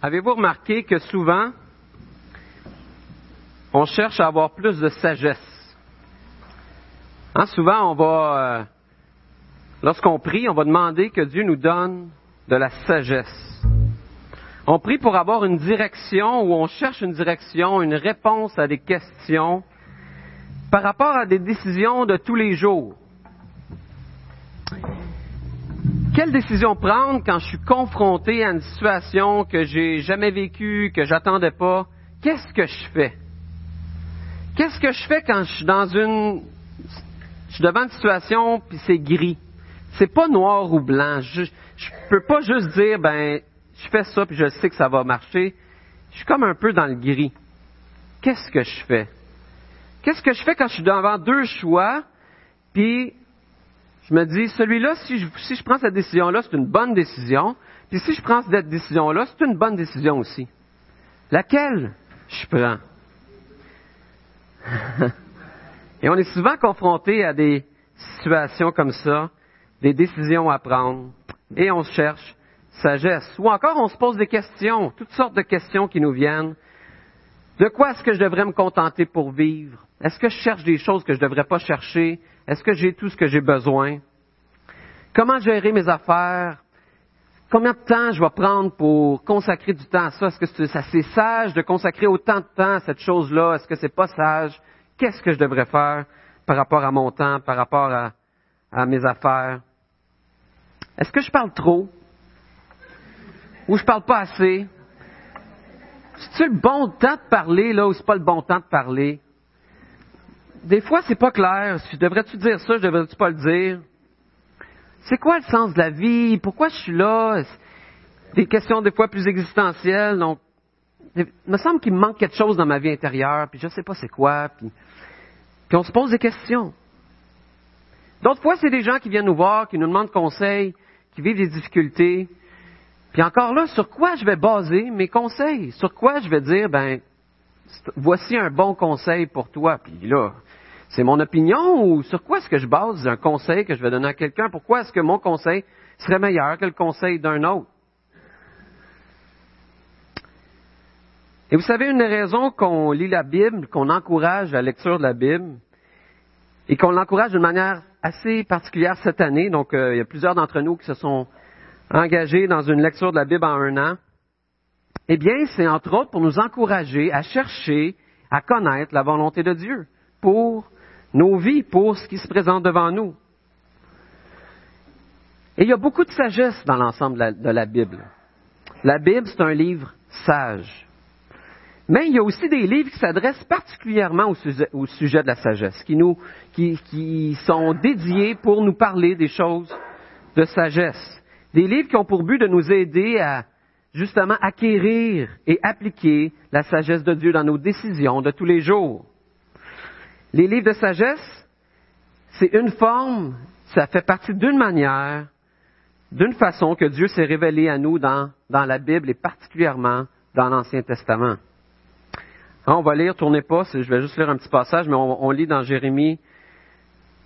Avez-vous remarqué que souvent, on cherche à avoir plus de sagesse? Hein, souvent, on va, euh, lorsqu'on prie, on va demander que Dieu nous donne de la sagesse. On prie pour avoir une direction ou on cherche une direction, une réponse à des questions par rapport à des décisions de tous les jours. Quelle décision prendre quand je suis confronté à une situation que j'ai jamais vécue, que j'attendais pas? Qu'est-ce que je fais? Qu'est-ce que je fais quand je suis dans une, je suis devant une situation puis c'est gris? C'est pas noir ou blanc. Je, je peux pas juste dire, ben, je fais ça puis je sais que ça va marcher. Je suis comme un peu dans le gris. Qu'est-ce que je fais? Qu'est-ce que je fais quand je suis devant deux choix puis je me dis, celui-là, si je, prends cette décision-là, c'est une bonne décision. Puis si je prends cette décision-là, c'est une bonne décision aussi. Laquelle je prends? Et on est souvent confronté à des situations comme ça, des décisions à prendre, et on cherche sagesse. Ou encore, on se pose des questions, toutes sortes de questions qui nous viennent. De quoi est-ce que je devrais me contenter pour vivre? Est-ce que je cherche des choses que je ne devrais pas chercher? Est-ce que j'ai tout ce que j'ai besoin? Comment gérer mes affaires? Combien de temps je vais prendre pour consacrer du temps à ça? Est-ce que c'est sage de consacrer autant de temps à cette chose-là? Est-ce que c'est pas sage? Qu'est-ce que je devrais faire par rapport à mon temps, par rapport à, mes affaires? Est-ce que je parle trop? Ou je parle pas assez? C'est-tu le bon temps de parler, là, ou c'est pas le bon temps de parler? des fois, c'est pas clair. Devrais-tu dire ça? Devrais-tu pas le dire? C'est quoi le sens de la vie? Pourquoi je suis là? Des questions des fois plus existentielles. Donc, il me semble qu'il me manque quelque chose dans ma vie intérieure, puis je sais pas c'est quoi. Puis, puis on se pose des questions. D'autres fois, c'est des gens qui viennent nous voir, qui nous demandent conseil, qui vivent des difficultés. Puis encore là, sur quoi je vais baser mes conseils? Sur quoi je vais dire, ben, voici un bon conseil pour toi. Puis là, c'est mon opinion ou sur quoi est-ce que je base un conseil que je vais donner à quelqu'un? Pourquoi est-ce que mon conseil serait meilleur que le conseil d'un autre? Et vous savez, une des raisons qu'on lit la Bible, qu'on encourage la lecture de la Bible, et qu'on l'encourage d'une manière assez particulière cette année, donc euh, il y a plusieurs d'entre nous qui se sont engagés dans une lecture de la Bible en un an, eh bien, c'est entre autres pour nous encourager à chercher, à connaître la volonté de Dieu nos vies, pour ce qui se présente devant nous. Et il y a beaucoup de sagesse dans l'ensemble de la, Bible. La Bible, c'est un livre sage. Mais il y a aussi des livres qui s'adressent particulièrement au sujet, de la sagesse, qui, nous, qui, sont dédiés pour nous parler des choses de sagesse. Des livres qui ont pour but de nous aider à justement acquérir et appliquer la sagesse de Dieu dans nos décisions de tous les jours. Les livres de sagesse, c'est une forme, ça fait partie d'une manière, d'une façon que Dieu s'est révélé à nous dans, dans la Bible et particulièrement dans l'Ancien Testament. Hein, on va lire, tournez pas, je vais juste lire un petit passage, mais on, on lit dans Jérémie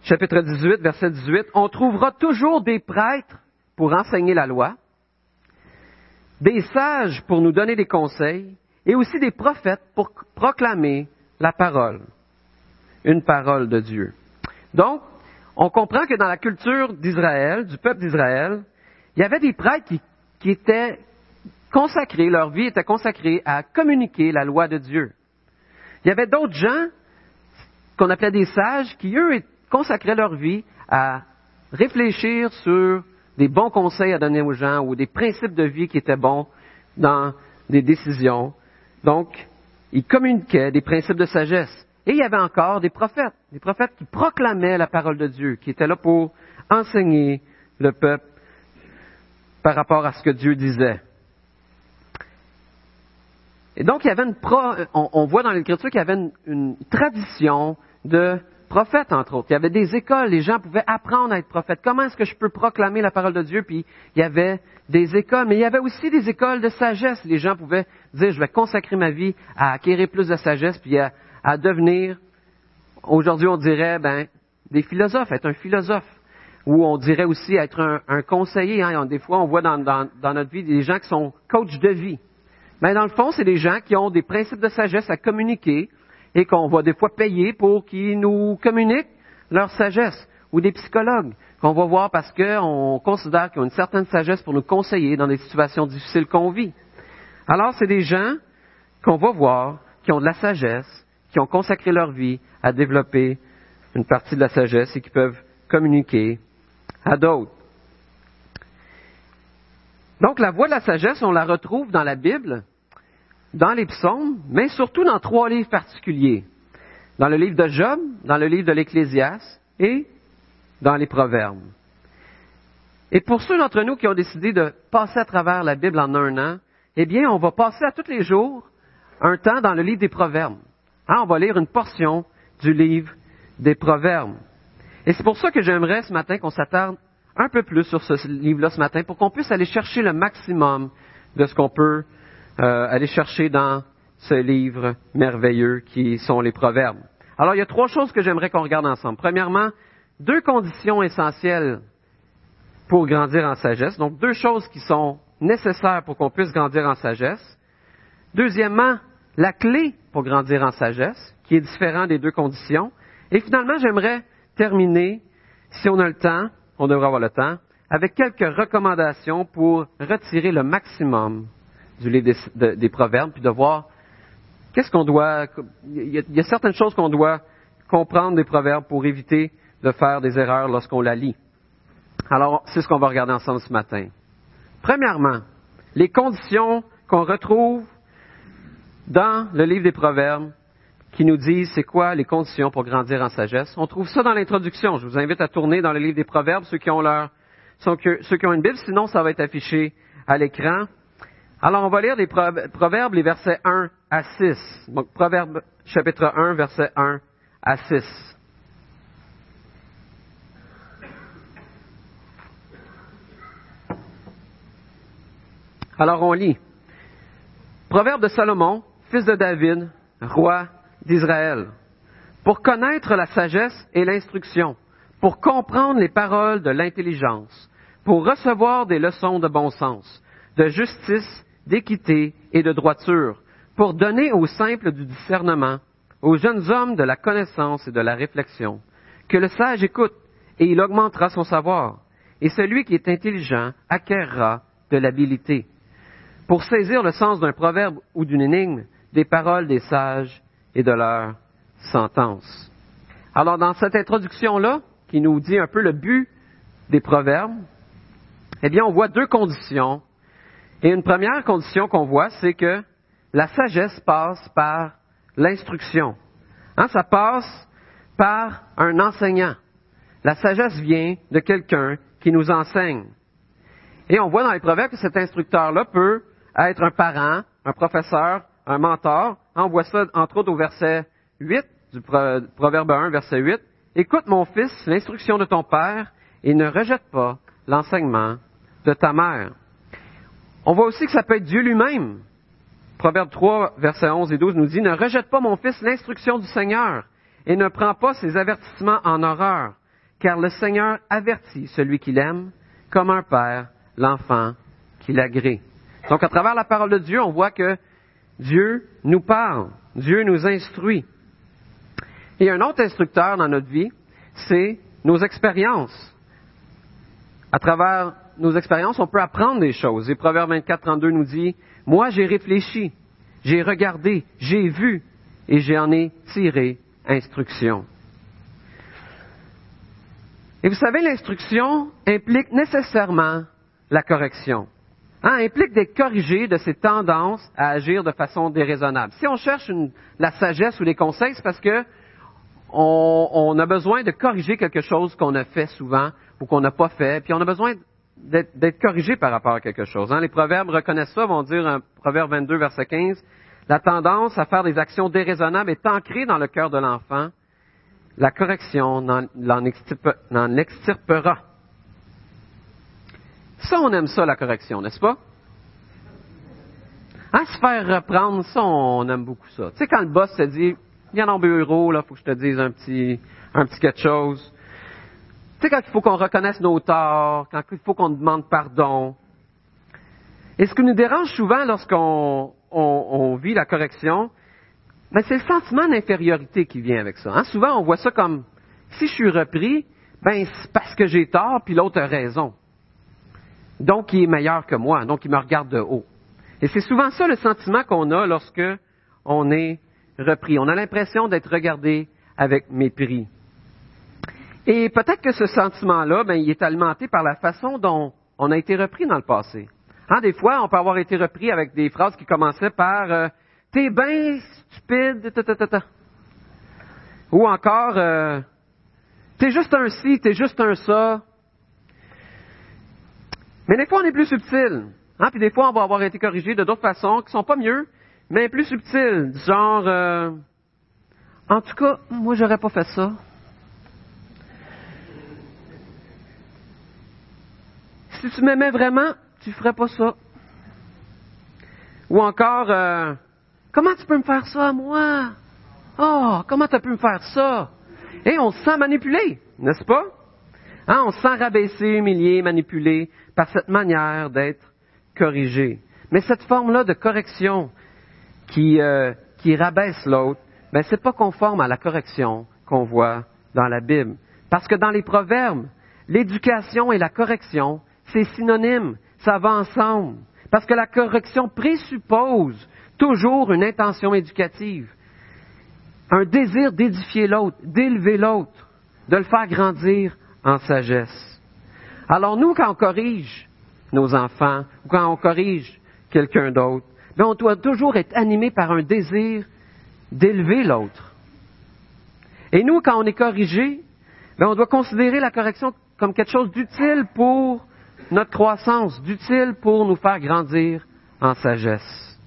chapitre 18, verset 18, on trouvera toujours des prêtres pour enseigner la loi, des sages pour nous donner des conseils, et aussi des prophètes pour proclamer la parole une parole de Dieu. Donc, on comprend que dans la culture d'Israël, du peuple d'Israël, il y avait des prêtres qui, étaient consacrés, leur vie était consacrée à communiquer la loi de Dieu. Il y avait d'autres gens qu'on appelait des sages qui, eux, consacraient leur vie à réfléchir sur des bons conseils à donner aux gens ou des principes de vie qui étaient bons dans des décisions. Donc, ils communiquaient des principes de sagesse. Et il y avait encore des prophètes, des prophètes qui proclamaient la parole de Dieu, qui étaient là pour enseigner le peuple par rapport à ce que Dieu disait. Et donc, il y avait une on, voit dans l'Écriture qu'il y avait une, une, tradition de prophètes, entre autres. Il y avait des écoles, les gens pouvaient apprendre à être prophètes. Comment est-ce que je peux proclamer la parole de Dieu? Puis, il y avait des écoles, mais il y avait aussi des écoles de sagesse. Les gens pouvaient dire, je vais consacrer ma vie à acquérir plus de sagesse, puis à, à devenir, aujourd'hui on dirait, ben, des philosophes, être un philosophe. Ou on dirait aussi être un, conseiller. Hein. Des fois, on voit dans, notre vie des gens qui sont coachs de vie. Mais dans le fond, c'est des gens qui ont des principes de sagesse à communiquer et qu'on va des fois payer pour qu'ils nous communiquent leur sagesse. Ou des psychologues qu'on va voir parce qu'on considère qu'ils ont une certaine sagesse pour nous conseiller dans des situations difficiles qu'on vit. Alors, c'est des gens qu'on va voir qui ont de la sagesse, qui ont consacré leur vie à développer une partie de la sagesse et qui peuvent communiquer à d'autres. Donc la voie de la sagesse, on la retrouve dans la Bible, dans les psaumes, mais surtout dans trois livres particuliers. Dans le livre de Job, dans le livre de l'Ecclésiaste et dans les Proverbes. Et pour ceux d'entre nous qui ont décidé de passer à travers la Bible en un an, eh bien, on va passer à tous les jours un temps dans le livre des Proverbes. Hein, on va lire une portion du livre des Proverbes. Et c'est pour ça que j'aimerais ce matin qu'on s'attarde un peu plus sur ce livre-là ce matin pour qu'on puisse aller chercher le maximum de ce qu'on peut euh, aller chercher dans ce livre merveilleux qui sont les Proverbes. Alors, il y a trois choses que j'aimerais qu'on regarde ensemble. Premièrement, deux conditions essentielles pour grandir en sagesse. Donc, deux choses qui sont nécessaires pour qu'on puisse grandir en sagesse. Deuxièmement, la clé pour grandir en sagesse, qui est différent des deux conditions. Et finalement, j'aimerais terminer, si on a le temps, on devrait avoir le temps, avec quelques recommandations pour retirer le maximum du livre des, proverbes, puis de voir qu'est-ce qu'on doit. Il y, a, certaines choses qu'on doit comprendre des proverbes pour éviter de faire des erreurs lorsqu'on la lit. Alors, c'est ce qu'on va regarder ensemble ce matin. Premièrement, les conditions qu'on retrouve dans le livre des Proverbes qui nous disent c'est quoi les conditions pour grandir en sagesse. On trouve ça dans l'introduction. Je vous invite à tourner dans le livre des Proverbes, ceux qui ont leur, ceux qui ont une Bible, sinon ça va être affiché à l'écran. Alors on va lire les Proverbes, les versets 1 à 6. Donc Proverbes chapitre 1, verset 1 à 6. Alors on lit. Proverbe de Salomon, fils de David, roi d'Israël, pour connaître la sagesse et l'instruction, pour comprendre les paroles de l'intelligence, pour recevoir des leçons de bon sens, de justice, d'équité et de droiture, pour donner aux simples du discernement, aux jeunes hommes de la connaissance et de la réflexion. Que le sage écoute, et il augmentera son savoir, et celui qui est intelligent acquérera de l'habileté. Pour saisir le sens d'un proverbe ou d'une énigme, des paroles des sages et de leur sentence. Alors, dans cette introduction-là, qui nous dit un peu le but des proverbes, eh bien, on voit deux conditions. Et une première condition qu'on voit, c'est que la sagesse passe par l'instruction. Hein, ça passe par un enseignant. La sagesse vient de quelqu'un qui nous enseigne. Et on voit dans les proverbes que cet instructeur-là peut être un parent, un professeur, un mentor. On voit ça entre autres au verset 8 du Proverbe 1, verset 8. Écoute mon fils l'instruction de ton père et ne rejette pas l'enseignement de ta mère. On voit aussi que ça peut être Dieu lui-même. Proverbe 3, verset 11 et 12 nous dit, Ne rejette pas mon fils l'instruction du Seigneur et ne prends pas ses avertissements en horreur, car le Seigneur avertit celui qu'il aime comme un père l'enfant qu'il agrée. Donc à travers la parole de Dieu, on voit que Dieu nous parle, Dieu nous instruit. Et un autre instructeur dans notre vie, c'est nos expériences. À travers nos expériences, on peut apprendre des choses. Et Proverbe 24, 32 nous dit, Moi j'ai réfléchi, j'ai regardé, j'ai vu, et j'en ai tiré instruction. Et vous savez, l'instruction implique nécessairement la correction hein, implique d'être corrigé de ses tendances à agir de façon déraisonnable. Si on cherche la sagesse ou les conseils, c'est parce que on, a besoin de corriger quelque chose qu'on a fait souvent ou qu'on n'a pas fait, puis on a besoin d'être corrigé par rapport à quelque chose. Hein. Les proverbes reconnaissent ça, vont dire, un proverbe 22, verset 15, la tendance à faire des actions déraisonnables est ancrée dans le cœur de l'enfant. La correction n'en extirpera. Ça, on aime ça, la correction, n'est-ce pas? À se faire reprendre, ça, on aime beaucoup ça. Tu sais, quand le boss te dit, viens dans le bureau, là, faut que je te dise un petit, un petit quelque chose. Tu sais, quand il faut qu'on reconnaisse nos torts, quand il faut qu'on demande pardon. Et ce qui nous dérange souvent lorsqu'on on, vit la correction, ben c'est le sentiment d'infériorité qui vient avec ça. Hein. Souvent, on voit ça comme si je suis repris, ben c'est parce que j'ai tort, puis l'autre a raison. Donc, il est meilleur que moi, donc il me regarde de haut. Et c'est souvent ça le sentiment qu'on a lorsque on est repris. On a l'impression d'être regardé avec mépris. Et peut-être que ce sentiment-là, ben, il est alimenté par la façon dont on a été repris dans le passé. Hein, des fois, on peut avoir été repris avec des phrases qui commençaient par euh, T'es bien stupide, ou encore euh, T'es juste un ci, t'es juste un ça. Mais des fois, on est plus subtil. Hein, puis des fois, on va avoir été corrigé de d'autres façons qui sont pas mieux, mais plus subtiles. Genre, euh, en tout cas, moi, j'aurais pas fait ça. Si tu m'aimais vraiment, tu ferais pas ça. Ou encore, euh, comment tu peux me faire ça, moi? Oh, comment tu as pu me faire ça? Et on se sent manipulé, n'est-ce pas? Hein, on se sent rabaissé, humilié, manipulé par cette manière d'être corrigé. Mais cette forme-là de correction qui, euh, qui rabaisse l'autre, ben, c'est pas conforme à la correction qu'on voit dans la Bible. Parce que dans les proverbes, l'éducation et la correction, c'est synonyme, ça va ensemble. Parce que la correction présuppose toujours une intention éducative, un désir d'édifier l'autre, d'élever l'autre, de le faire grandir en sagesse. Alors nous, quand on corrige nos enfants, ou quand on corrige quelqu'un d'autre, ben, on doit toujours être animé par un désir d'élever l'autre. Et nous, quand on est corrigé, ben, on doit considérer la correction comme quelque chose d'utile pour notre croissance, d'utile pour nous faire grandir en sagesse.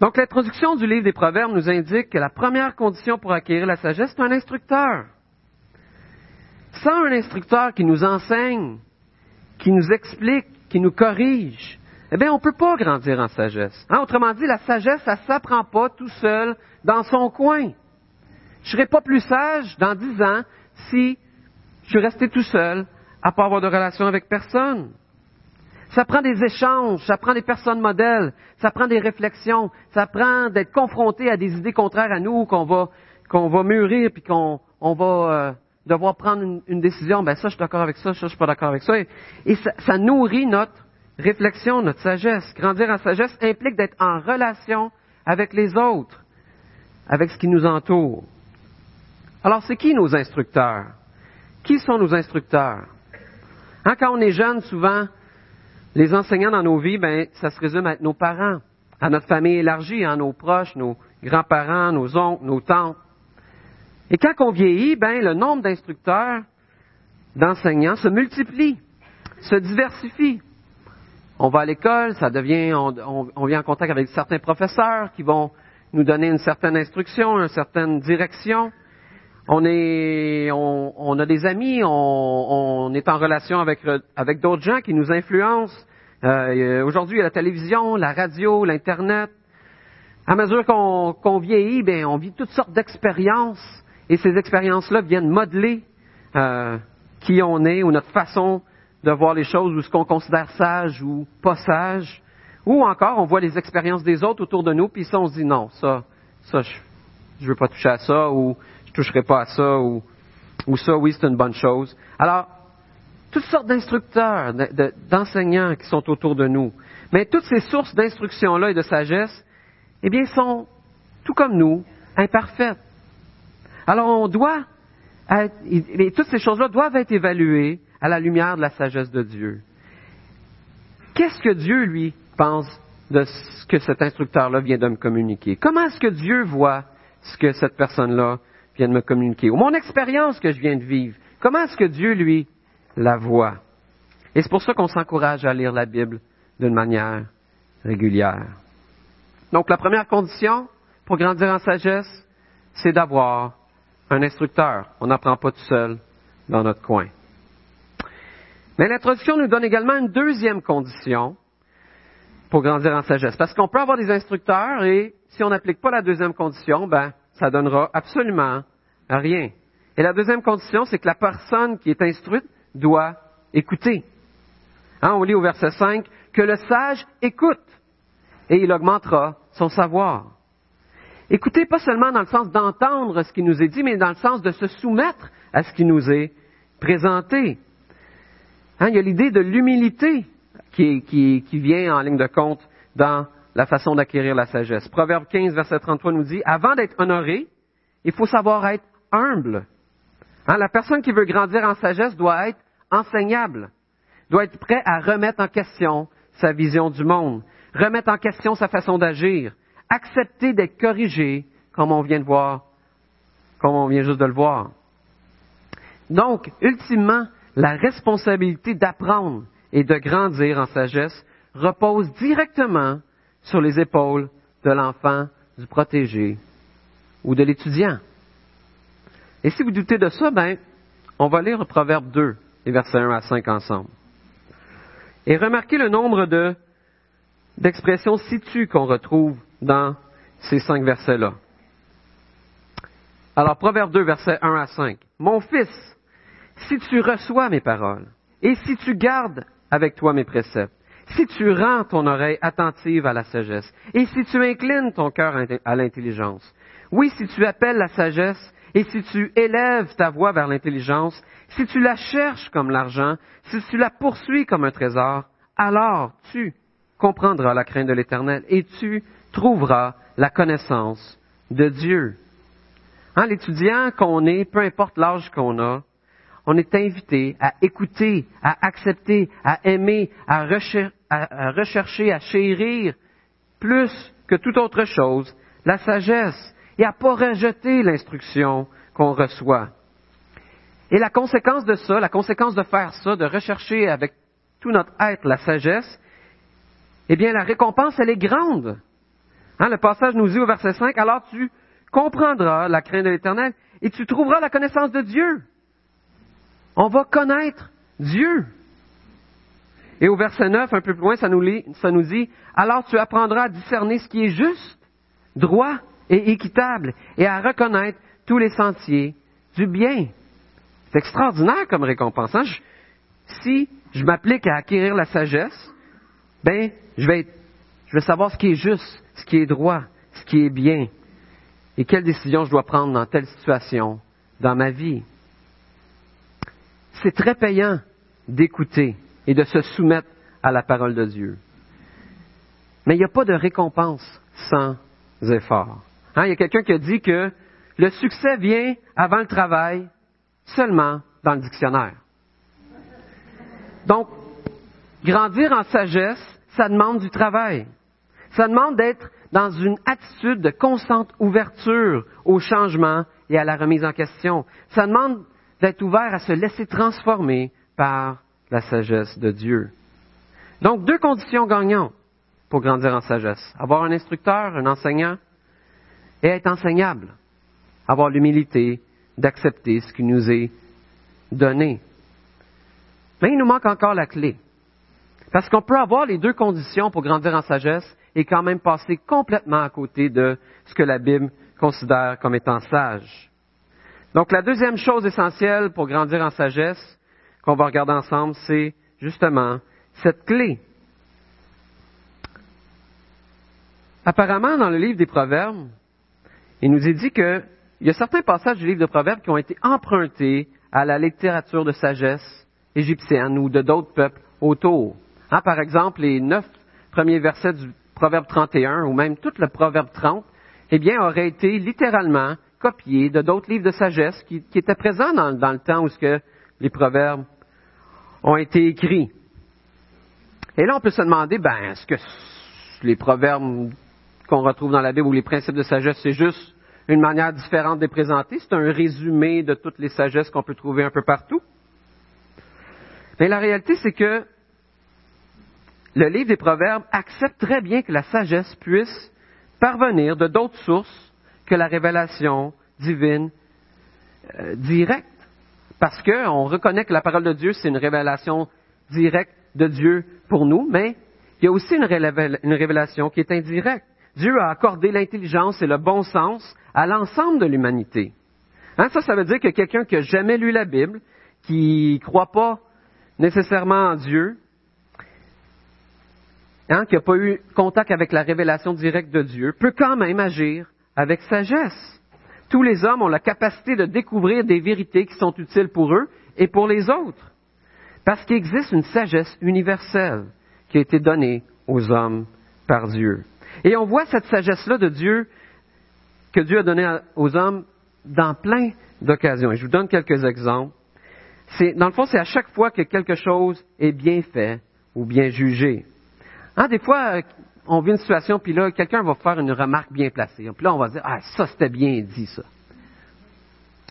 Donc l'introduction du livre des Proverbes nous indique que la première condition pour acquérir la sagesse, c'est un instructeur. Sans un instructeur qui nous enseigne, qui nous explique, qui nous corrige, eh bien, on ne peut pas grandir en sagesse. Hein, autrement dit, la sagesse, ça ne s'apprend pas tout seul dans son coin. Je ne serai pas plus sage dans dix ans si je suis resté tout seul à pas avoir de relation avec personne. Ça prend des échanges, ça prend des personnes modèles, ça prend des réflexions, ça prend d'être confronté à des idées contraires à nous qu'on va qu'on va mûrir puis qu'on on va euh, devoir prendre une, décision. Ben ça, je suis d'accord avec ça, ça, je suis pas d'accord avec ça. Et, ça, nourrit notre réflexion, notre sagesse. Grandir en sagesse implique d'être en relation avec les autres, avec ce qui nous entoure. Alors, c'est qui nos instructeurs? Qui sont nos instructeurs? Hein, quand on est jeune, souvent, les enseignants dans nos vies, ben, ça se résume à nos parents, à notre famille élargie, à nos proches, nos grands-parents, nos oncles, nos tantes. Et quand on vieillit, ben, le nombre d'instructeurs, d'enseignants se multiplie, se diversifie. On va à l'école, ça devient, on, vient en contact avec certains professeurs qui vont nous donner une certaine instruction, une certaine direction. On est, on, a des amis, on, est en relation avec, avec d'autres gens qui nous influencent. Euh, aujourd'hui, il y a la télévision, la radio, l'internet. À mesure qu'on vieillit, ben, on vit toutes sortes d'expériences, et ces expériences-là viennent modeler euh, qui on est ou notre façon de voir les choses ou ce qu'on considère sage ou pas sage. Ou encore, on voit les expériences des autres autour de nous, puis ça, on se dit non, ça, ça, je, ne veux pas toucher à ça, ou je toucherai pas à ça, ou, ou ça, oui, c'est une bonne chose. Alors, toutes sortes d'instructeurs, d'enseignants qui sont autour de nous. Mais toutes ces sources d'instruction-là et de sagesse, eh bien, sont, tout comme nous, imparfaites. Alors, on doit, être, et toutes ces choses-là doivent être évaluées à la lumière de la sagesse de Dieu. Qu'est-ce que Dieu, lui, pense de ce que cet instructeur-là vient de me communiquer? Comment est-ce que Dieu voit ce que cette personne-là vient de me communiquer? Ou mon expérience que je viens de vivre, comment est-ce que Dieu, lui, la voit? Et c'est pour ça qu'on s'encourage à lire la Bible d'une manière régulière. Donc, la première condition pour grandir en sagesse, c'est d'avoir un instructeur. On n'apprend pas tout seul dans notre coin. Mais l'introduction nous donne également une deuxième condition pour grandir en sagesse. Parce qu'on peut avoir des instructeurs et si on n'applique pas la deuxième condition, ben, ça donnera absolument rien. Et la deuxième condition, c'est que la personne qui est instruite doit écouter. Hein, on lit au verset 5 que le sage écoute et il augmentera son savoir. Écoutez pas seulement dans le sens d'entendre ce qui nous est dit, mais dans le sens de se soumettre à ce qui nous est présenté. Hein, il y a l'idée de l'humilité qui, vient en ligne de compte dans la façon d'acquérir la sagesse. Proverbe 15, verset 33 nous dit, avant d'être honoré, il faut savoir être humble. Hein, la personne qui veut grandir en sagesse doit être enseignable, doit être prêt à remettre en question sa vision du monde, remettre en question sa façon d'agir, accepter d'être corrigé comme on vient de voir, comme on vient juste de le voir. Donc, ultimement, la responsabilité d'apprendre et de grandir en sagesse repose directement sur les épaules de l'enfant, du protégé ou de l'étudiant. Et si vous doutez de ça, ben, on va lire le Proverbe 2, les versets 1 à 5 ensemble. Et remarquez le nombre de, d'expressions situ qu'on retrouve dans ces cinq versets-là. Alors, Proverbe 2, versets 1 à 5. Mon fils, si tu reçois mes paroles, et si tu gardes avec toi mes préceptes, si tu rends ton oreille attentive à la sagesse, et si tu inclines ton cœur à l'intelligence, oui, si tu appelles la sagesse, et si tu élèves ta voix vers l'intelligence, si tu la cherches comme l'argent, si tu la poursuis comme un trésor, alors tu comprendras la crainte de l'Éternel et tu trouveras la connaissance de Dieu. Hein, l'étudiant qu'on est, peu importe l'âge qu'on a, on est invité à écouter, à accepter, à aimer, à, rechercher, à chérir plus que toute autre chose la sagesse et à ne pas rejeter l'instruction qu'on reçoit. Et la conséquence de ça, la conséquence de faire ça, de rechercher avec tout notre être la sagesse, eh bien la récompense, elle est grande. Hein, le passage nous dit au verset 5, alors tu comprendras la crainte de l'Éternel et tu trouveras la connaissance de Dieu. On va connaître Dieu. Et au verset 9, un peu plus loin, ça nous, dit, alors tu apprendras à discerner ce qui est juste, droit et équitable, et à reconnaître tous les sentiers du bien. C'est extraordinaire comme récompense. Hein? si je m'applique à acquérir la sagesse, ben, je vais savoir ce qui est juste, ce qui est droit, ce qui est bien, et quelle décision je dois prendre dans telle situation dans ma vie c'est très payant d'écouter et de se soumettre à la parole de Dieu. Mais il n'y a pas de récompense sans effort. Hein, il y a quelqu'un qui a dit que le succès vient avant le travail seulement dans le dictionnaire. Donc, grandir en sagesse, ça demande du travail. Ça demande d'être dans une attitude de constante ouverture au changement et à la remise en question. Ça demande d'être ouvert à se laisser transformer par la sagesse de Dieu. Donc, deux conditions gagnantes pour grandir en sagesse. Avoir un instructeur, un enseignant, et être enseignable. Avoir l'humilité d'accepter ce qui nous est donné. Mais il nous manque encore la clé. Parce qu'on peut avoir les deux conditions pour grandir en sagesse et quand même passer complètement à côté de ce que la Bible considère comme étant sage. Donc la deuxième chose essentielle pour grandir en sagesse qu'on va regarder ensemble, c'est justement cette clé. Apparemment, dans le livre des Proverbes, il nous est dit qu'il y a certains passages du livre des Proverbes qui ont été empruntés à la littérature de sagesse égyptienne ou de d'autres peuples autour. Hein, par exemple, les neuf premiers versets du Proverbe 31 ou même tout le Proverbe 30, eh bien, auraient été littéralement copié de d'autres livres de sagesse qui, étaient présents dans, le temps où les proverbes ont été écrits. Et là, on peut se demander, ben, est-ce que les proverbes qu'on retrouve dans la Bible ou les principes de sagesse, c'est juste une manière différente de les présenter? C'est un résumé de toutes les sagesses qu'on peut trouver un peu partout? Mais la réalité, c'est que le livre des Proverbes accepte très bien que la sagesse puisse parvenir de d'autres sources que la révélation divine euh, directe. Parce qu'on reconnaît que la parole de Dieu, c'est une révélation directe de Dieu pour nous, mais il y a aussi une, révélation qui est indirecte. Dieu a accordé l'intelligence et le bon sens à l'ensemble de l'humanité. Hein, ça, ça veut dire que quelqu'un qui n'a jamais lu la Bible, qui ne croit pas nécessairement en Dieu, hein, qui n'a pas eu contact avec la révélation directe de Dieu, peut quand même agir avec sagesse. Tous les hommes ont la capacité de découvrir des vérités qui sont utiles pour eux et pour les autres. Parce qu'il existe une sagesse universelle qui a été donnée aux hommes par Dieu. Et on voit cette sagesse-là de Dieu que Dieu a donnée aux hommes dans plein d'occasions. Et je vous donne quelques exemples. Dans le fond, c'est à chaque fois que quelque chose est bien fait ou bien jugé. Hein, des fois, on vit une situation, puis là, quelqu'un va faire une remarque bien placée. Puis là, on va dire, ah, ça, c'était bien dit, ça.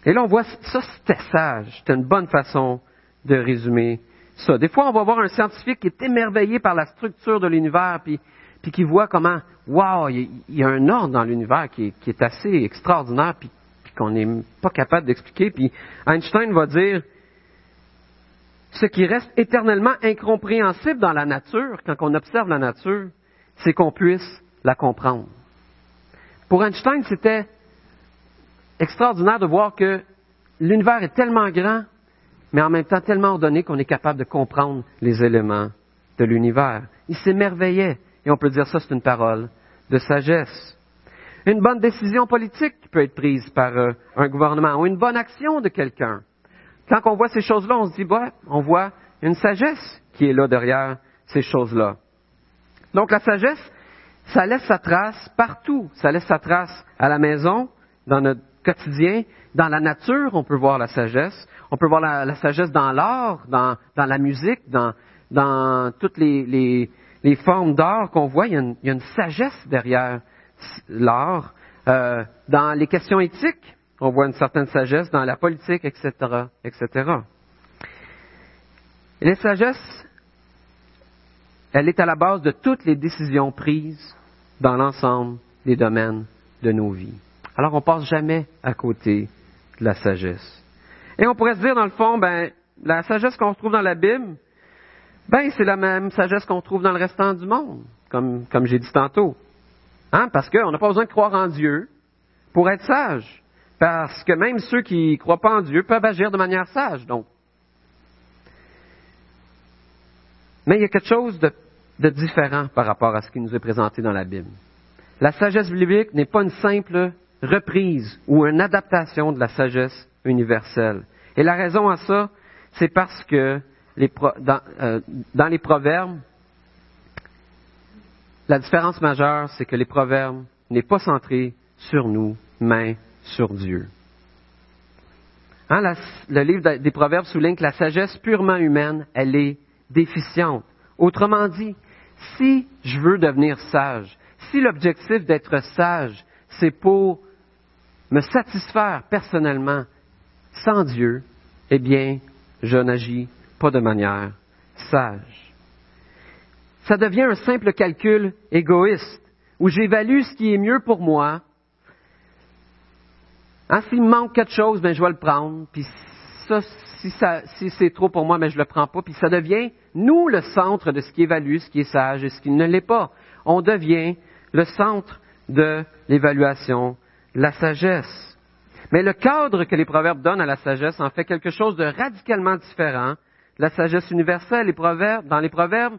Et là, on voit, ça, c'était sage. C'était une bonne façon de résumer ça. Des fois, on va voir un scientifique qui est émerveillé par la structure de l'univers, puis, puis qui voit comment, wow, il y a un ordre dans l'univers qui est, assez extraordinaire, puis, puis qu'on n'est pas capable d'expliquer. Puis Einstein va dire, ce qui reste éternellement incompréhensible dans la nature, quand on observe la nature, c'est qu'on puisse la comprendre. Pour Einstein, c'était extraordinaire de voir que l'univers est tellement grand, mais en même temps tellement ordonné qu'on est capable de comprendre les éléments de l'univers. Il s'émerveillait, et on peut dire ça, c'est une parole de sagesse. Une bonne décision politique peut être prise par euh, un gouvernement, ou une bonne action de quelqu'un. Quand on voit ces choses-là, on se dit, on voit une sagesse qui est là derrière ces choses-là. Donc la sagesse, ça laisse sa trace partout. Ça laisse sa trace à la maison, dans notre quotidien, dans la nature, on peut voir la sagesse. On peut voir la, sagesse dans l'art, dans, la musique, dans, toutes les, formes d'art qu'on voit. Il y, a une, sagesse derrière l'art. Euh, dans les questions éthiques, on voit une certaine sagesse. Dans la politique, etc., etc. Et les sagesses, elle est à la base de toutes les décisions prises dans l'ensemble des domaines de nos vies. Alors on passe jamais à côté de la sagesse. Et on pourrait se dire, dans le fond, ben, la sagesse qu'on trouve dans la Bible, ben, c'est la même sagesse qu'on trouve dans le restant du monde, comme, comme j'ai dit tantôt. Hein? Parce qu'on n'a pas besoin de croire en Dieu pour être sage. Parce que même ceux qui ne croient pas en Dieu peuvent agir de manière sage. Donc, Mais il y a quelque chose de, différent par rapport à ce qui nous est présenté dans la Bible. La sagesse biblique n'est pas une simple reprise ou une adaptation de la sagesse universelle. Et la raison à ça, c'est parce que euh, dans, les proverbes, la différence majeure, c'est que les proverbes n'est pas centré sur nous, mais sur Dieu. Hein, le livre des proverbes souligne que la sagesse purement humaine, elle est déficiente. Autrement dit, si je veux devenir sage, si l'objectif d'être sage, c'est pour me satisfaire personnellement sans Dieu, eh bien, je n'agis pas de manière sage. Ça devient un simple calcul égoïste, où j'évalue ce qui est mieux pour moi. Hein, S'il me manque quelque chose, ben, je vais le prendre, puis ça, si, c'est trop pour moi, mais je ne le prends pas. Puis ça devient, nous, le centre de ce qui évalue, ce qui est sage et ce qui ne l'est pas. On devient le centre de l'évaluation, la sagesse. Mais le cadre que les proverbes donnent à la sagesse en fait quelque chose de radicalement différent. La sagesse universelle, les proverbes, dans les proverbes,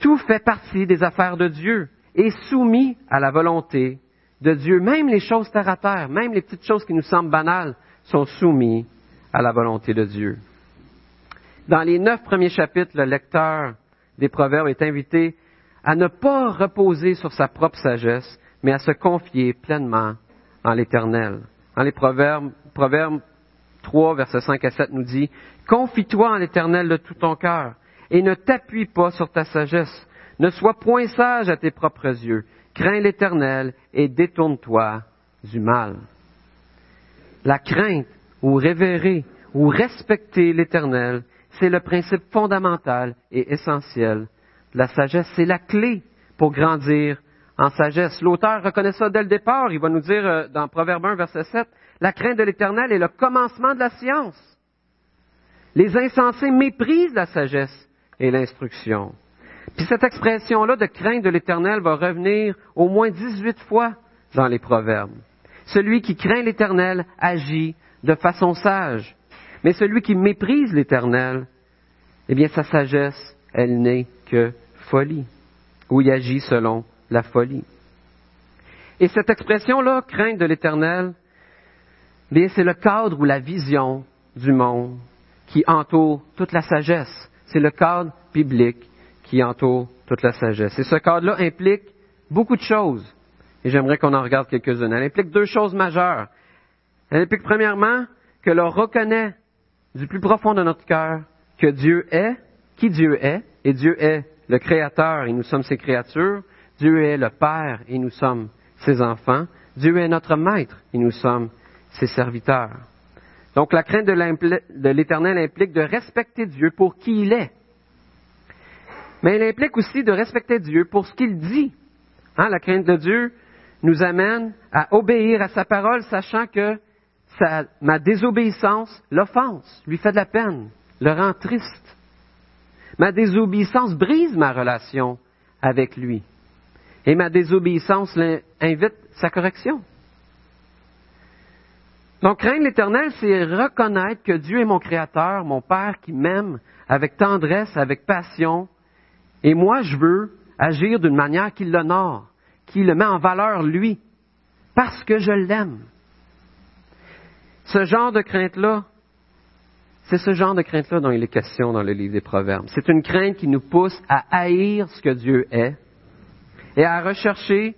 tout fait partie des affaires de Dieu et soumis à la volonté de Dieu. Même les choses terre à terre, même les petites choses qui nous semblent banales, sont soumises à la volonté de Dieu. Dans les neuf premiers chapitres, le lecteur des Proverbes est invité à ne pas reposer sur sa propre sagesse, mais à se confier pleinement en l'Éternel. Dans les Proverbes, Proverbes 3, versets 5 à 7 nous dit, Confie-toi en l'Éternel de tout ton cœur, et ne t'appuie pas sur ta sagesse. Ne sois point sage à tes propres yeux. Crains l'Éternel et détourne-toi du mal. La crainte ou révérer ou respecter l'Éternel, c'est le principe fondamental et essentiel de la sagesse. C'est la clé pour grandir en sagesse. L'auteur reconnaît ça dès le départ. Il va nous dire euh, dans Proverbe 1, verset 7, la crainte de l'Éternel est le commencement de la science. Les insensés méprisent la sagesse et l'instruction. Puis cette expression-là de crainte de l'Éternel va revenir au moins 18 fois dans les Proverbes. Celui qui craint l'Éternel agit de façon sage. Mais celui qui méprise l'Éternel, eh bien sa sagesse, elle n'est que folie. ou il agit selon la folie. Et cette expression-là, crainte de l'éternel, bien, c'est le cadre ou la vision du monde qui entoure toute la sagesse. C'est le cadre biblique qui entoure toute la sagesse. Et ce cadre-là implique beaucoup de choses. Et j'aimerais qu'on en regarde quelques-unes. Elle implique deux choses majeures. Elle implique premièrement que l'on reconnaît du plus profond de notre cœur que Dieu est, qui Dieu est, et Dieu est le Créateur et nous sommes ses créatures. Dieu est le Père et nous sommes ses enfants. Dieu est notre Maître et nous sommes ses serviteurs. Donc la crainte de l'Éternel implique de respecter Dieu pour qui il est. Mais elle implique aussi de respecter Dieu pour ce qu'il dit. Hein, la crainte de Dieu nous amène à obéir à sa parole, sachant que ma désobéissance l'offense, lui fait de la peine, le rend triste. Ma désobéissance brise ma relation avec lui. Et ma désobéissance invite sa correction. Donc, craindre l'Éternel, c'est reconnaître que Dieu est mon Créateur, mon Père qui m'aime avec tendresse, avec passion. Et moi, je veux agir d'une manière qui l'honore, qui le met en valeur lui, parce que je l'aime. Ce genre de crainte-là, c'est ce genre de crainte-là dont il est question dans le livre des Proverbes. C'est une crainte qui nous pousse à haïr ce que Dieu est et à rechercher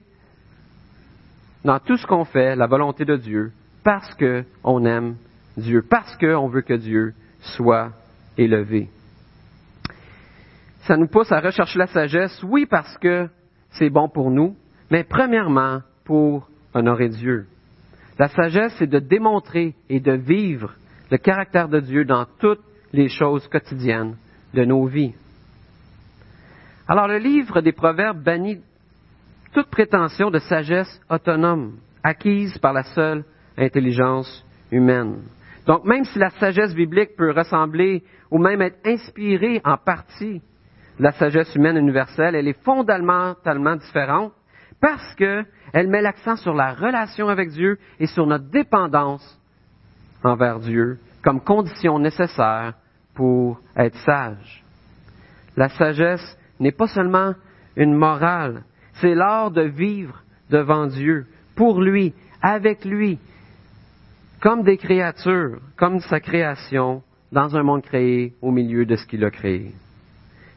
dans tout ce qu'on fait la volonté de Dieu parce qu'on aime Dieu, parce qu'on veut que Dieu soit élevé. Ça nous pousse à rechercher la sagesse, oui, parce que c'est bon pour nous, mais premièrement pour honorer Dieu. La sagesse, c'est de démontrer et de vivre le caractère de Dieu dans toutes les choses quotidiennes de nos vies. Alors le livre des Proverbes bannit toute prétention de sagesse autonome, acquise par la seule intelligence humaine. Donc même si la sagesse biblique peut ressembler ou même être inspirée en partie la sagesse humaine universelle, elle est fondamentalement différente parce qu'elle met l'accent sur la relation avec Dieu et sur notre dépendance envers Dieu comme condition nécessaire pour être sage. La sagesse n'est pas seulement une morale, c'est l'art de vivre devant Dieu, pour lui, avec lui, comme des créatures, comme sa création, dans un monde créé au milieu de ce qu'il a créé.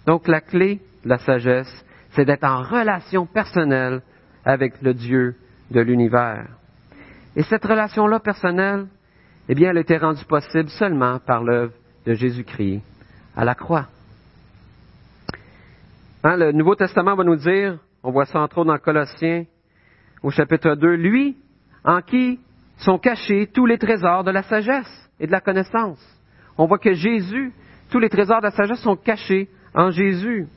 Donc la clé de la sagesse, c'est d'être en relation personnelle avec le Dieu de l'univers. Et cette relation-là personnelle, eh bien, elle était rendue possible seulement par l'œuvre de Jésus-Christ à la croix. Hein, le Nouveau Testament va nous dire, on voit ça entre autres dans Colossiens au chapitre 2, lui en qui sont cachés tous les trésors de la sagesse et de la connaissance. On voit que Jésus, tous les trésors de la sagesse sont cachés en Jésus.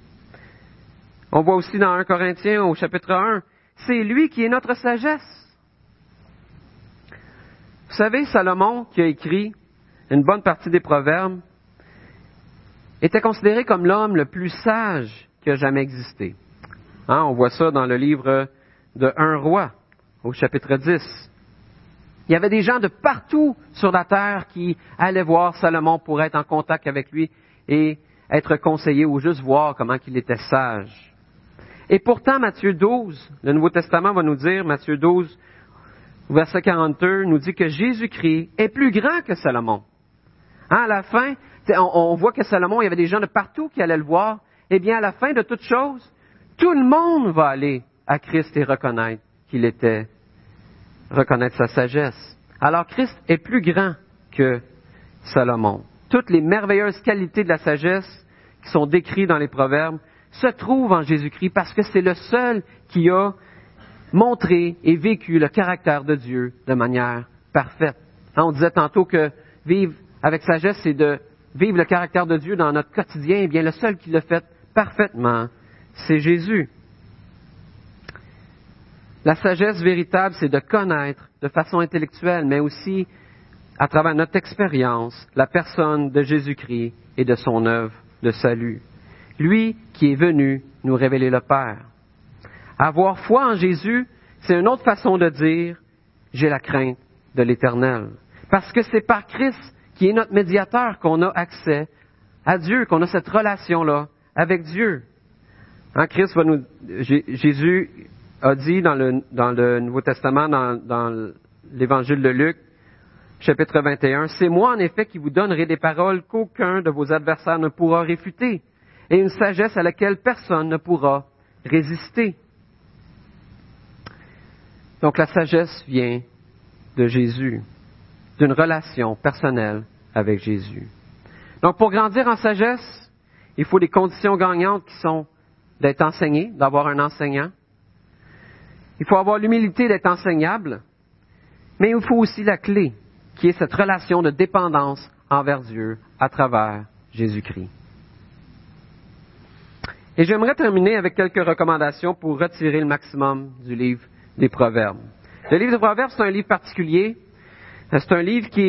On voit aussi dans 1 Corinthiens au chapitre 1, c'est lui qui est notre sagesse. Vous savez, Salomon, qui a écrit une bonne partie des proverbes, était considéré comme l'homme le plus sage qui a jamais existé. Hein, on voit ça dans le livre de Un roi, au chapitre 10. Il y avait des gens de partout sur la terre qui allaient voir Salomon pour être en contact avec lui et être conseillés ou juste voir comment il était sage. Et pourtant, Matthieu 12, le Nouveau Testament va nous dire, Matthieu 12, verset 42, nous dit que Jésus-Christ est plus grand que Salomon. Hein, à la fin, on, voit que Salomon, il y avait des gens de partout qui allaient le voir. Eh bien, à la fin de toute chose, tout le monde va aller à Christ et reconnaître qu'il était, reconnaître sa sagesse. Alors, Christ est plus grand que Salomon. Toutes les merveilleuses qualités de la sagesse qui sont décrites dans les Proverbes se trouve en Jésus-Christ parce que c'est le seul qui a montré et vécu le caractère de Dieu de manière parfaite. Hein, on disait tantôt que vivre avec sagesse, c'est de vivre le caractère de Dieu dans notre quotidien. Eh bien, le seul qui l'a fait parfaitement, c'est Jésus. La sagesse véritable, c'est de connaître de façon intellectuelle, mais aussi à travers notre expérience, la personne de Jésus-Christ et de son œuvre de salut lui qui est venu nous révéler le Père. Avoir foi en Jésus, c'est une autre façon de dire j'ai la crainte de l'Éternel. Parce que c'est par Christ qui est notre médiateur qu'on a accès à Dieu, qu'on a cette relation-là avec Dieu. Hein, Christ va nous, Jésus a dit dans le, Nouveau Testament, dans l'Évangile de Luc, chapitre 21, C'est moi en effet qui vous donnerai des paroles qu'aucun de vos adversaires ne pourra réfuter, et une sagesse à laquelle personne ne pourra résister. Donc la sagesse vient de Jésus, d'une relation personnelle avec Jésus. Donc pour grandir en sagesse, il faut des conditions gagnantes qui sont d'être enseigné, d'avoir un enseignant. Il faut avoir l'humilité d'être enseignable, mais il faut aussi la clé, qui est cette relation de dépendance envers Dieu à travers Jésus-Christ. Et j'aimerais terminer avec quelques recommandations pour retirer le maximum du livre des Proverbes. Le livre des Proverbes, c'est un livre particulier. C'est un livre qui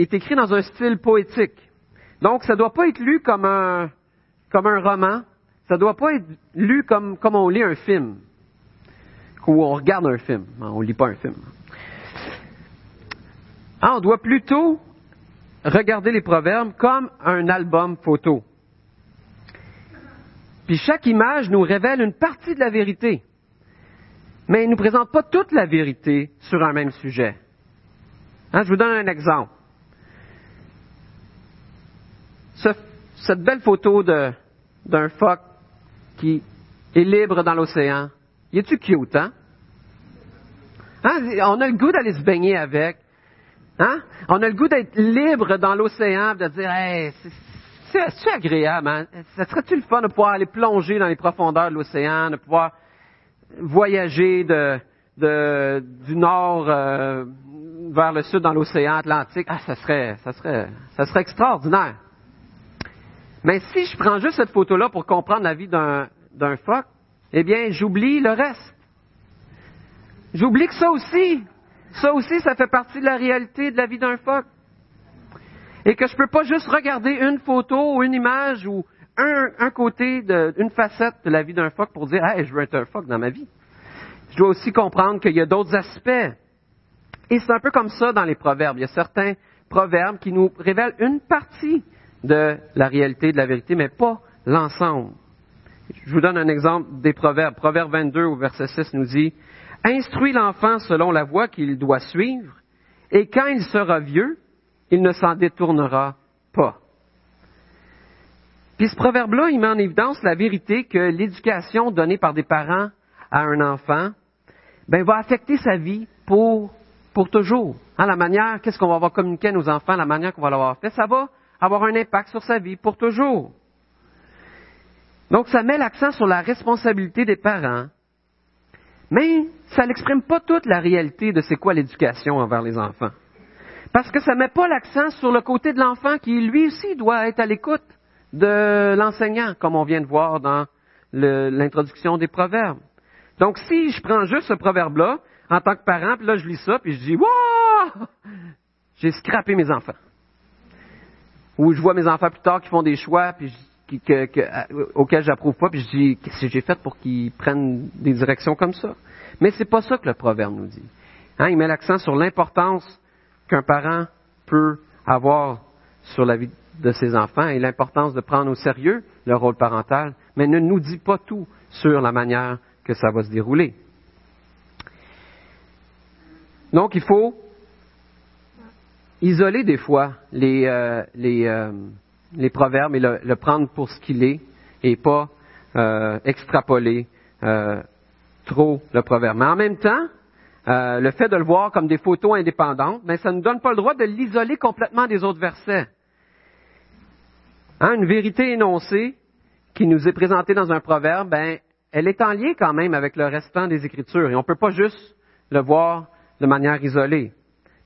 est écrit dans un style poétique. Donc, ça ne doit pas être lu comme un, comme un roman. Ça ne doit pas être lu comme, comme on lit un film. Ou on regarde un film. On ne lit pas un film. Ah, on doit plutôt regarder les proverbes comme un album photo. Puis chaque image nous révèle une partie de la vérité, mais il ne nous présente pas toute la vérité sur un même sujet. Hein, je vous donne un exemple. cette belle photo d'un phoque qui est libre dans l'océan, il est-tu cute, hein? hein? On a le goût d'aller se baigner avec. Hein? On a le goût d'être libre dans l'océan, de dire, hey, c'est agréable, hein? Ça serait-tu le fun de pouvoir aller plonger dans les profondeurs de l'océan, de pouvoir voyager de, de du nord euh, vers le sud dans l'océan Atlantique? Ah, ça serait, ça serait, ça serait extraordinaire. Mais si je prends juste cette photo-là pour comprendre la vie d'un, d'un phoque, eh bien, j'oublie le reste. J'oublie que ça aussi, ça aussi, ça fait partie de la réalité de la vie d'un phoque. Et que je ne peux pas juste regarder une photo ou une image ou un, côté, une facette de la vie d'un phoque pour dire, hey, je veux être un phoque dans ma vie. Je dois aussi comprendre qu'il y a d'autres aspects. Et c'est un peu comme ça dans les proverbes. Il y a certains proverbes qui nous révèlent une partie de la réalité, de la vérité, mais pas l'ensemble. Je vous donne un exemple des proverbes. Proverbe 22 au verset 6 nous dit, Instruis l'enfant selon la voie qu'il doit suivre, et quand il sera vieux, il ne s'en détournera pas. Puis ce proverbe-là, il met en évidence la vérité que l'éducation donnée par des parents à un enfant ben, va affecter sa vie pour, pour toujours. Hein, la manière, qu'est-ce qu'on va avoir communiqué à nos enfants, la manière qu'on va l'avoir fait, ça va avoir un impact sur sa vie pour toujours. Donc ça met l'accent sur la responsabilité des parents mais ça n'exprime pas toute la réalité de c'est quoi l'éducation envers les enfants. Parce que ça ne met pas l'accent sur le côté de l'enfant qui, lui aussi, doit être à l'écoute de l'enseignant, comme on vient de voir dans l'introduction des proverbes. Donc, si je prends juste ce proverbe-là, en tant que parent, puis là, je lis ça, puis je dis, Wouah! J'ai scrappé mes enfants. Ou je vois mes enfants plus tard qui font des choix, puis qui, que, que, auquel j'approuve pas, puis je dis qu'est-ce que j'ai fait pour qu'ils prennent des directions comme ça? Mais c'est pas ça que le proverbe nous dit. Hein, il met l'accent sur l'importance qu'un parent peut avoir sur la vie de ses enfants et l'importance de prendre au sérieux le rôle parental, mais ne nous dit pas tout sur la manière que ça va se dérouler. Donc, il faut isoler des fois les, euh, les, euh, les proverbes et le, prendre pour ce qu'il est et pas euh, extrapoler euh, trop le proverbe. Mais en même temps, euh, le fait de le voir comme des photos indépendantes, mais ben, ça ne nous donne pas le droit de l'isoler complètement des autres versets. Hein, une vérité énoncée qui nous est présentée dans un proverbe, ben, elle est en lien quand même avec le restant des Écritures et on ne peut pas juste le voir de manière isolée.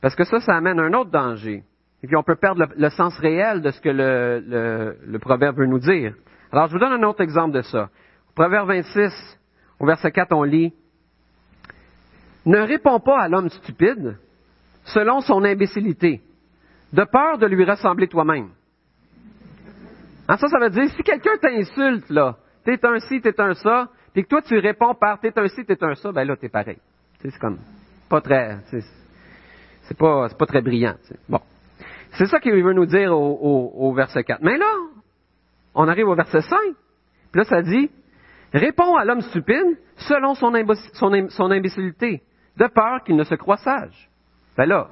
Parce que ça, ça amène un autre danger. Et puis on peut perdre le, sens réel de ce que le, proverbe veut nous dire. Alors je vous donne un autre exemple de ça. proverbe 26, au verset 4, on lit Ne réponds pas à l'homme stupide selon son imbécilité, de peur de lui ressembler toi-même. Hein, ça, ça veut dire, si quelqu'un t'insulte, là, t'es un ci, t'es un ça, puis que toi tu réponds par t'es un ci, t'es un ça, ben là, t'es pareil. C'est comme pas très, c'est pas, pas très brillant. Bon. C'est ça qu'il veut nous dire au, verset 4. Mais là, on arrive au verset 5. Puis là, ça dit, Réponds à l'homme stupide selon son, imbécilité, de peur qu'il ne se croie sage. Ben là,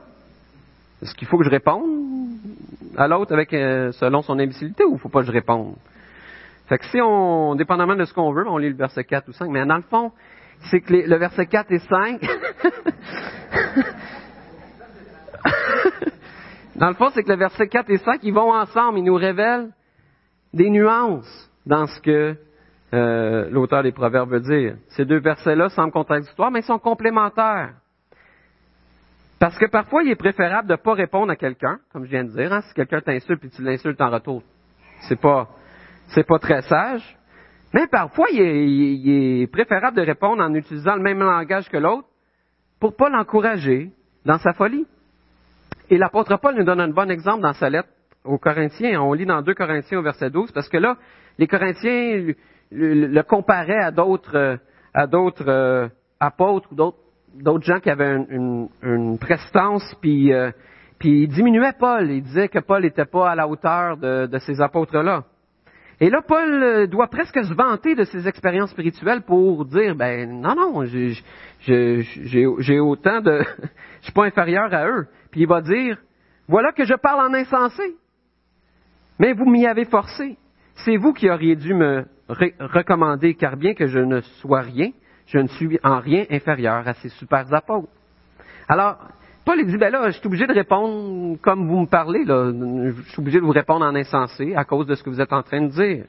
est-ce qu'il faut que je réponde à l'autre avec euh, selon son imbécilité ou il faut pas que je réponde? Fait que si on, dépendamment de ce qu'on veut, on lit le verset 4 ou 5, mais dans le fond, c'est que le verset 4 et 5, dans le fond, c'est que le verset 4 et 5, ils vont ensemble, ils nous révèlent des nuances dans ce que euh, l'auteur des Proverbes veut dire. Ces deux versets-là semblent contradictoires, mais ils sont complémentaires. Parce que parfois, il est préférable de ne pas répondre à quelqu'un, comme je viens de dire. Hein, si quelqu'un t'insulte et tu l'insultes en retour, c'est pas, c'est pas très sage. Mais parfois, il est, il est, préférable de répondre en utilisant le même langage que l'autre pour pas l'encourager dans sa folie. Et l'apôtre Paul nous donne un bon exemple dans sa lettre aux Corinthiens. On lit dans 2 Corinthiens au verset 12, parce que là, les Corinthiens le, comparaient à d'autres, à d'autres euh, apôtres ou d'autres, d'autres gens qui avaient une, une, prestance, puis, euh, ils diminuaient Paul. Ils disaient que Paul n'était pas à la hauteur de, de ces apôtres-là. Et là, Paul euh, doit presque se vanter de ses expériences spirituelles pour dire, ben non, non, j'ai autant de... je suis pas inférieur à eux. Puis il va dire, voilà que je parle en insensé. Mais vous m'y avez forcé. C'est vous qui auriez dû me recommander, car bien que je ne sois rien, je ne suis en rien inférieur à ces super apôtres. Alors, Paul dit, ben là, je suis obligé de répondre comme vous me parlez, là. Je suis obligé de vous répondre en insensé à cause de ce que vous êtes en train de dire.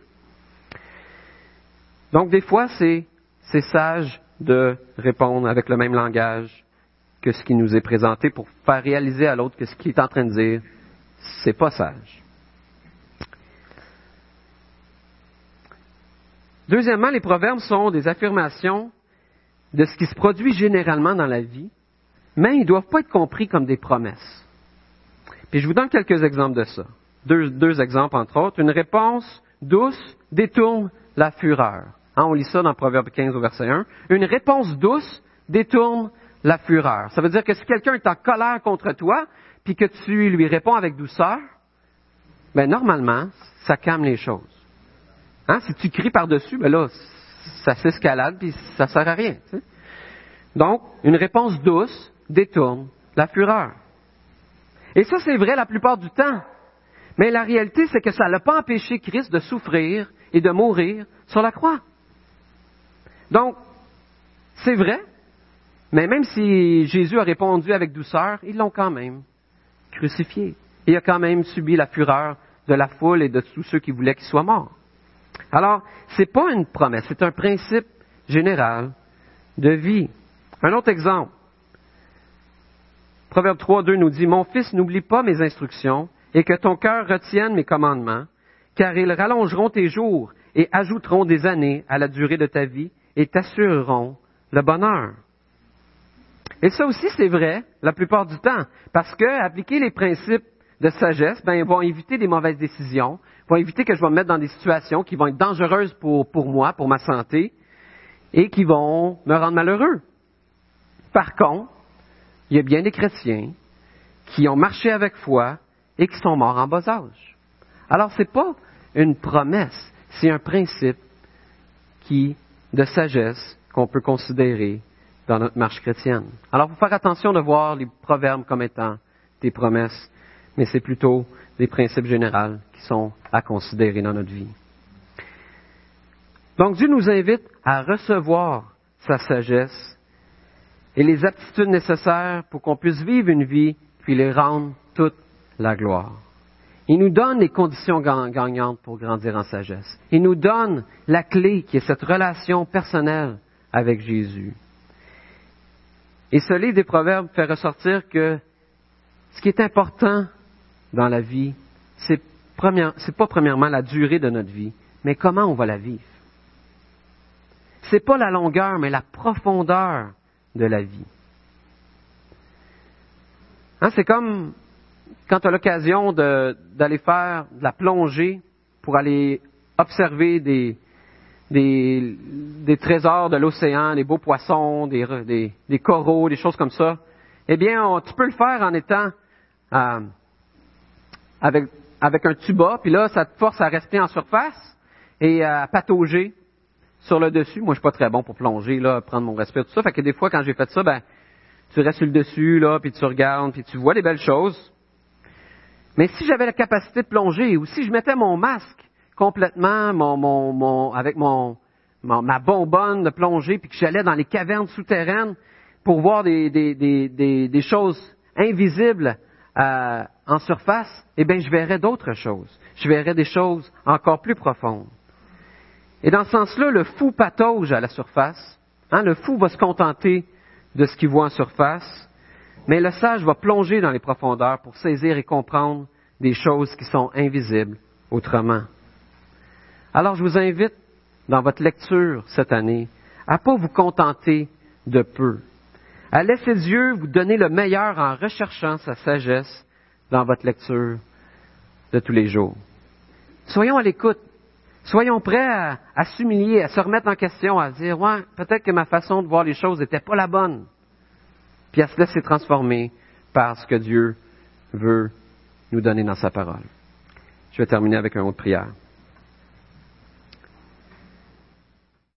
Donc, des fois, c'est, c'est sage de répondre avec le même langage que ce qui nous est présenté pour faire réaliser à l'autre que ce qu'il est en train de dire, c'est pas sage. Deuxièmement, les proverbes sont des affirmations de ce qui se produit généralement dans la vie, mais ils ne doivent pas être compris comme des promesses. Puis je vous donne quelques exemples de ça. Deux, exemples, entre autres. Une réponse douce détourne la fureur. Hein, on lit ça dans Proverbe 15 au verset 1. Une réponse douce détourne la fureur. Ça veut dire que si quelqu'un est en colère contre toi, puis que tu lui réponds avec douceur, ben normalement, ça calme les choses. Hein? Si tu cries par-dessus, ben là, ça s'escalade, puis ça sert à rien. Donc, une réponse douce détourne la fureur. Et ça, c'est vrai la plupart du temps. Mais la réalité, c'est que ça n'a pas empêché Christ de souffrir et de mourir sur la croix. Donc, c'est vrai, mais même si Jésus a répondu avec douceur, ils l'ont quand même crucifié. Il a quand même subi la fureur de la foule et de tous ceux qui voulaient qu'il soit mort. Alors, ce n'est pas une promesse, c'est un principe général de vie. Un autre exemple. Proverbe 3, 2 nous dit, Mon fils, n'oublie pas mes instructions et que ton cœur retienne mes commandements, car ils rallongeront tes jours et ajouteront des années à la durée de ta vie et t'assureront le bonheur. Et ça aussi, c'est vrai la plupart du temps, parce que appliquer les principes de sagesse, ben, vont éviter des mauvaises décisions, vont éviter que je vais me mettre dans des situations qui vont être dangereuses pour, pour moi, pour ma santé, et qui vont me rendre malheureux. Par contre, il y a bien des chrétiens qui ont marché avec foi et qui sont morts en bas âge. Alors, ce n'est pas une promesse, c'est un principe qui, de sagesse qu'on peut considérer dans notre marche chrétienne. Alors, il faut faire attention de voir les proverbes comme étant des promesses, mais c'est plutôt des principes généraux qui sont à considérer dans notre vie. Donc, Dieu nous invite à recevoir sa sagesse et les aptitudes nécessaires pour qu'on puisse vivre une vie puis les rendre toute la gloire. Il nous donne les conditions gagnantes pour grandir en sagesse. Il nous donne la clé qui est cette relation personnelle avec Jésus. Et ce livre des Proverbes fait ressortir que ce qui est important dans la vie, c'est n'est pas premièrement la durée de notre vie, mais comment on va la vivre. Ce n'est pas la longueur, mais la profondeur de la vie. Hein, c'est comme quand tu as l'occasion d'aller faire de la plongée pour aller observer des, trésors de l'océan, des beaux poissons, des, des, coraux, des choses comme ça. Eh bien, tu peux le faire en étant euh, avec, avec un tuba, puis là, ça te force à rester en surface et à patauger sur le dessus. Moi, je suis pas très bon pour plonger, là, prendre mon respect, tout ça. Fait que des fois, quand j'ai fait ça, ben, tu restes sur le dessus, là, puis tu regardes, puis tu vois les belles choses. Mais si j'avais la capacité de plonger, ou si je mettais mon masque complètement, mon, mon, mon, avec mon, ma bonbonne de plongée, puis que j'allais dans les cavernes souterraines pour voir des, des, des, des choses invisibles euh, en surface, eh bien, je verrais d'autres choses. Je verrais des choses encore plus profondes. Et dans ce sens-là, le fou patauge à la surface. Hein, le fou va se contenter de ce qu'il voit en surface, mais le sage va plonger dans les profondeurs pour saisir et comprendre des choses qui sont invisibles autrement. Alors je vous invite, dans votre lecture cette année, à ne pas vous contenter de peu, à laisser Dieu vous donner le meilleur en recherchant sa sagesse dans votre lecture de tous les jours. Soyons à l'écoute. Soyons prêts à, s'humilier, à se remettre en question, à dire, ouais, peut-être que ma façon de voir les choses n'était pas la bonne. Puis à se laisser transformer par ce que Dieu veut nous donner dans sa parole. Je vais terminer avec un autre prière.